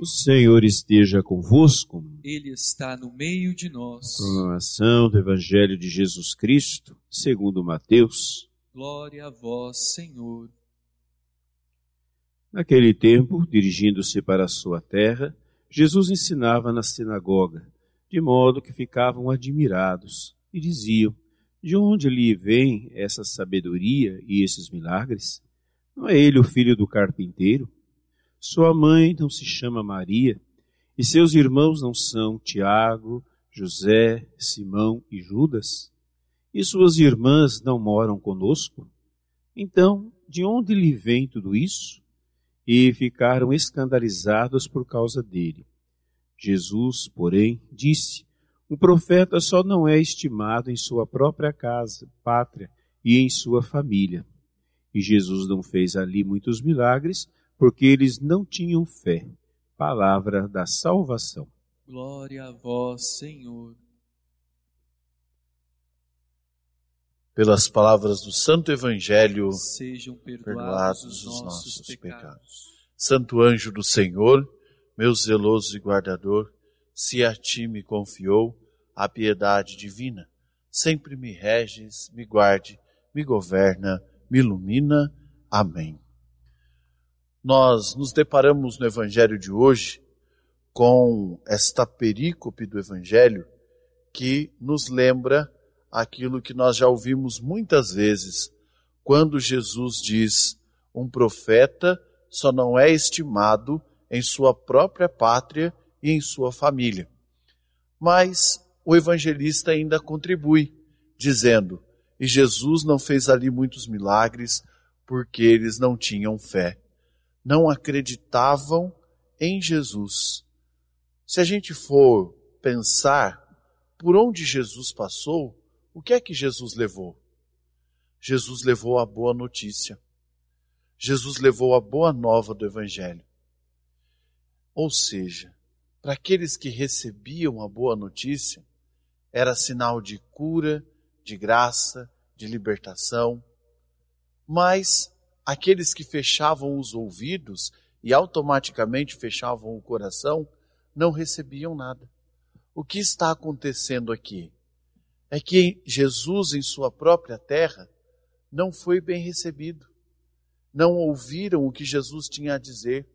O Senhor esteja convosco. Ele está no meio de nós. Proclamação do Evangelho de Jesus Cristo, segundo Mateus. Glória a vós, Senhor. Naquele tempo, dirigindo-se para a sua terra, Jesus ensinava na sinagoga, de modo que ficavam admirados e diziam: De onde lhe vem essa sabedoria e esses milagres? Não é ele o filho do carpinteiro? Sua mãe não se chama Maria, e seus irmãos não são Tiago, José, Simão e Judas? E suas irmãs não moram conosco? Então, de onde lhe vem tudo isso? E ficaram escandalizados por causa dele. Jesus, porém, disse: Um profeta só não é estimado em sua própria casa, pátria e em sua família. E Jesus não fez ali muitos milagres, porque eles não tinham fé. Palavra da salvação. Glória a vós, Senhor. Pelas palavras do Santo Evangelho, Sejam perdoados, perdoados os os nossos, nossos pecados. pecados. Santo anjo do Senhor, meu zeloso e guardador, se a ti me confiou a piedade divina, sempre me reges, me guarde, me governa, me ilumina. Amém. Nós nos deparamos no Evangelho de hoje com esta perícope do Evangelho que nos lembra aquilo que nós já ouvimos muitas vezes, quando Jesus diz: um profeta só não é estimado em sua própria pátria e em sua família. Mas o evangelista ainda contribui, dizendo: e Jesus não fez ali muitos milagres porque eles não tinham fé, não acreditavam em Jesus. Se a gente for pensar por onde Jesus passou, o que é que Jesus levou? Jesus levou a boa notícia. Jesus levou a boa nova do Evangelho. Ou seja, para aqueles que recebiam a boa notícia, era sinal de cura, de graça, de libertação. Mas aqueles que fechavam os ouvidos e automaticamente fechavam o coração, não recebiam nada. O que está acontecendo aqui? É que Jesus, em sua própria terra, não foi bem recebido. Não ouviram o que Jesus tinha a dizer.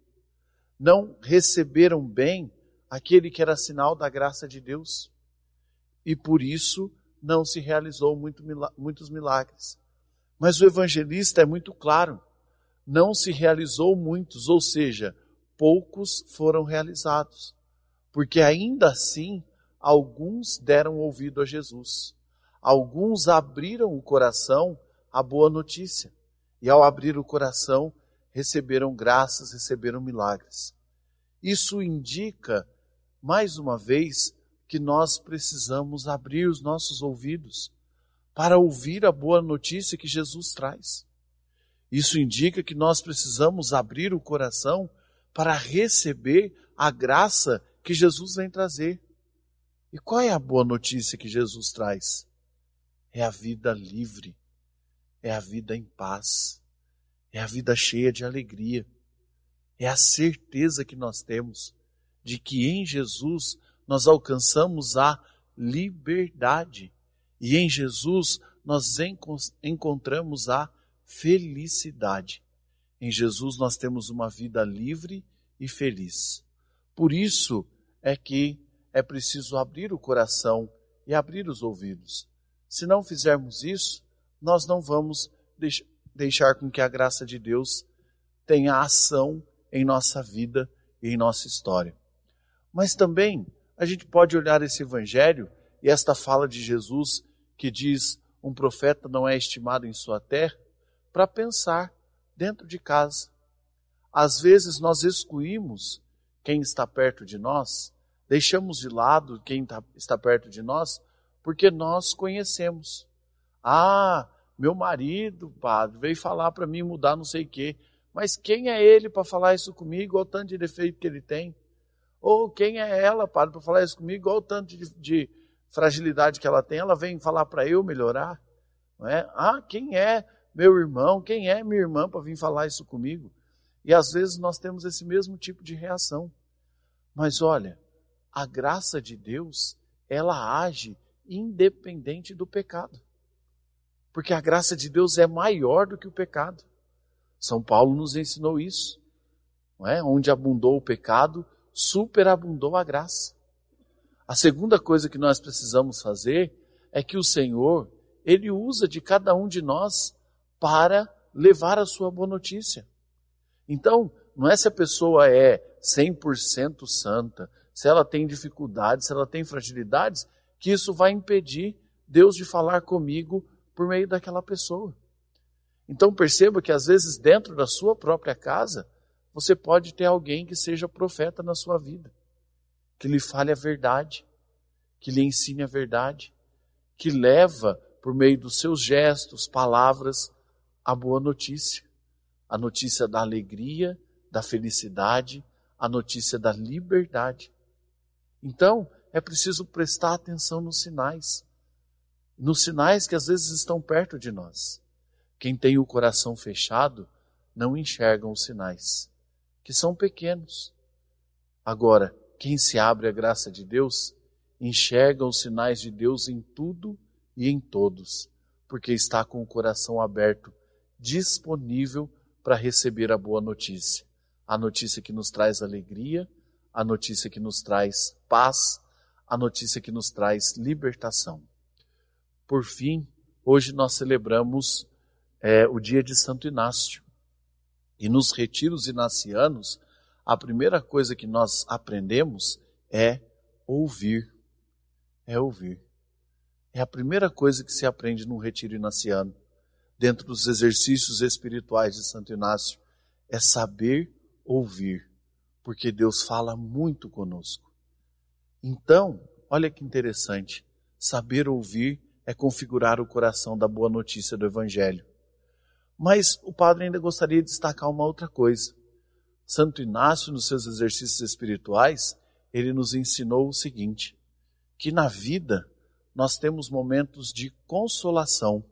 Não receberam bem aquele que era sinal da graça de Deus. E por isso não se realizou muito, muitos milagres. Mas o evangelista é muito claro. Não se realizou muitos, ou seja, poucos foram realizados. Porque ainda assim, alguns deram ouvido a Jesus. Alguns abriram o coração à boa notícia. E ao abrir o coração, receberam graças, receberam milagres. Isso indica, mais uma vez, que nós precisamos abrir os nossos ouvidos para ouvir a boa notícia que Jesus traz. Isso indica que nós precisamos abrir o coração para receber a graça que Jesus vem trazer. E qual é a boa notícia que Jesus traz? É a vida livre, é a vida em paz, é a vida cheia de alegria, é a certeza que nós temos de que em Jesus nós alcançamos a liberdade e em Jesus nós encontramos a felicidade. Em Jesus nós temos uma vida livre e feliz. Por isso é que é preciso abrir o coração e abrir os ouvidos. Se não fizermos isso, nós não vamos deixar com que a graça de Deus tenha ação em nossa vida e em nossa história. Mas também a gente pode olhar esse evangelho e esta fala de Jesus que diz um profeta não é estimado em sua terra, para pensar dentro de casa. Às vezes nós excluímos quem está perto de nós, deixamos de lado quem tá, está perto de nós, porque nós conhecemos. Ah, meu marido, padre, veio falar para mim mudar não sei o quê. Mas quem é ele para falar isso comigo, olha o tanto de defeito que ele tem? Ou quem é ela, padre, para falar isso comigo, olha o tanto de, de fragilidade que ela tem, ela vem falar para eu melhorar? Não é? Ah, quem é meu irmão, quem é minha irmã para vir falar isso comigo? E às vezes nós temos esse mesmo tipo de reação. Mas olha, a graça de Deus, ela age independente do pecado. Porque a graça de Deus é maior do que o pecado. São Paulo nos ensinou isso. Não é? Onde abundou o pecado, superabundou a graça. A segunda coisa que nós precisamos fazer é que o Senhor, Ele usa de cada um de nós para levar a sua boa notícia. Então, não é se a pessoa é 100% santa, se ela tem dificuldades, se ela tem fragilidades, que isso vai impedir Deus de falar comigo por meio daquela pessoa. Então perceba que às vezes dentro da sua própria casa, você pode ter alguém que seja profeta na sua vida, que lhe fale a verdade, que lhe ensine a verdade, que leva por meio dos seus gestos, palavras, a boa notícia, a notícia da alegria, da felicidade, a notícia da liberdade. Então, é preciso prestar atenção nos sinais, nos sinais que às vezes estão perto de nós. Quem tem o coração fechado não enxerga os sinais, que são pequenos. Agora, quem se abre à graça de Deus, enxerga os sinais de Deus em tudo e em todos, porque está com o coração aberto, disponível para receber a boa notícia. A notícia que nos traz alegria, a notícia que nos traz paz, a notícia que nos traz libertação. Por fim, hoje nós celebramos é, o dia de Santo Inácio. E nos retiros inacianos, a primeira coisa que nós aprendemos é ouvir. É ouvir. É a primeira coisa que se aprende num retiro inaciano, dentro dos exercícios espirituais de Santo Inácio, é saber ouvir, porque Deus fala muito conosco. Então, olha que interessante, saber ouvir é configurar o coração da boa notícia do Evangelho. Mas o padre ainda gostaria de destacar uma outra coisa. Santo Inácio, nos seus exercícios espirituais, ele nos ensinou o seguinte: que na vida nós temos momentos de consolação.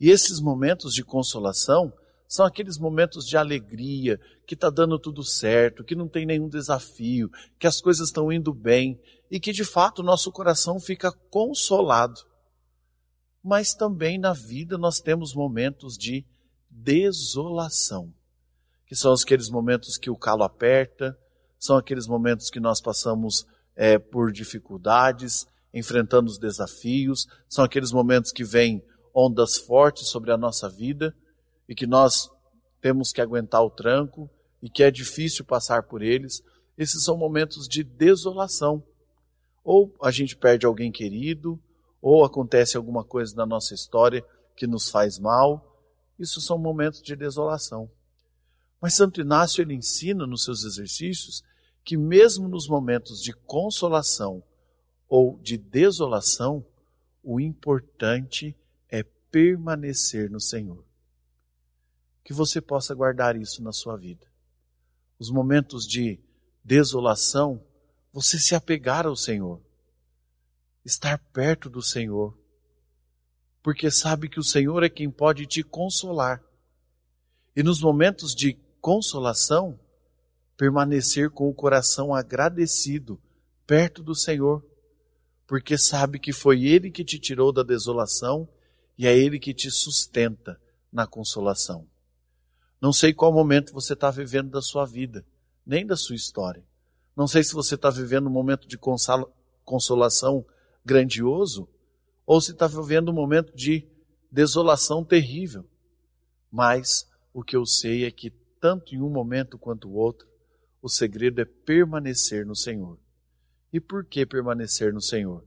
E esses momentos de consolação são aqueles momentos de alegria, que está dando tudo certo, que não tem nenhum desafio, que as coisas estão indo bem e que de fato nosso coração fica consolado. Mas também na vida nós temos momentos de desolação, que são aqueles momentos que o calo aperta, são aqueles momentos que nós passamos é, por dificuldades, enfrentando os desafios, são aqueles momentos que vêm ondas fortes sobre a nossa vida e que nós temos que aguentar o tranco e que é difícil passar por eles. Esses são momentos de desolação. Ou a gente perde alguém querido, ou acontece alguma coisa na nossa história que nos faz mal. Isso são momentos de desolação. Mas Santo Inácio ele ensina nos seus exercícios que mesmo nos momentos de consolação ou de desolação, o importante permanecer no Senhor. Que você possa guardar isso na sua vida. Os momentos de desolação, você se apegar ao Senhor estar perto do Senhor, porque sabe que o Senhor é quem pode te consolar. E nos momentos de consolação, permanecer com o coração agradecido perto do Senhor, porque sabe que foi Ele que te tirou da desolação e é Ele que te sustenta na consolação. Não sei qual momento você está vivendo da sua vida, nem da sua história. Não sei se você está vivendo um momento de consolação grandioso, ou se está vivendo um momento de desolação terrível. Mas o que eu sei é que, tanto em um momento quanto o outro, o segredo é permanecer no Senhor. E por que permanecer no Senhor?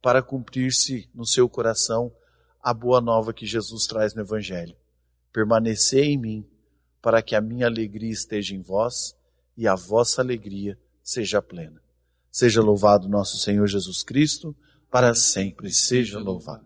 Para cumprir-se no seu coração a boa nova que Jesus traz no Evangelho. Permanecer em mim, para que a minha alegria esteja em vós e a vossa alegria seja plena. Seja louvado nosso Senhor Jesus Cristo, para sempre seja louvado.